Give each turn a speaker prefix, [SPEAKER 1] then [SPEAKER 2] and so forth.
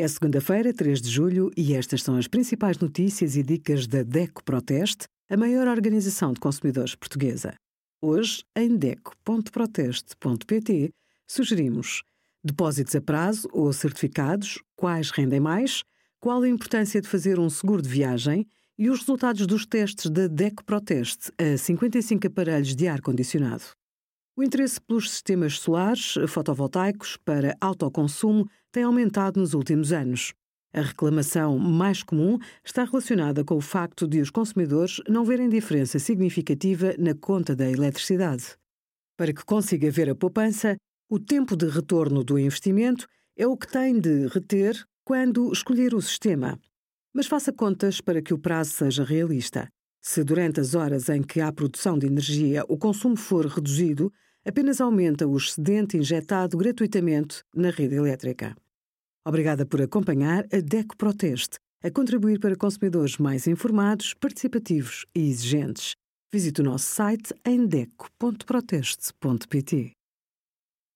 [SPEAKER 1] É segunda-feira, 3 de julho, e estas são as principais notícias e dicas da DECO Proteste, a maior organização de consumidores portuguesa. Hoje, em DECO.proteste.pt, sugerimos depósitos a prazo ou certificados, quais rendem mais, qual a importância de fazer um seguro de viagem e os resultados dos testes da DECO Proteste a 55 aparelhos de ar-condicionado. O interesse pelos sistemas solares fotovoltaicos para autoconsumo tem aumentado nos últimos anos. A reclamação mais comum está relacionada com o facto de os consumidores não verem diferença significativa na conta da eletricidade. Para que consiga ver a poupança, o tempo de retorno do investimento é o que tem de reter quando escolher o sistema. Mas faça contas para que o prazo seja realista. Se durante as horas em que há produção de energia o consumo for reduzido, apenas aumenta o excedente injetado gratuitamente na rede elétrica. Obrigada por acompanhar a DECO Proteste, a contribuir para consumidores mais informados, participativos e exigentes. Visite o nosso site em deco.proteste.pt.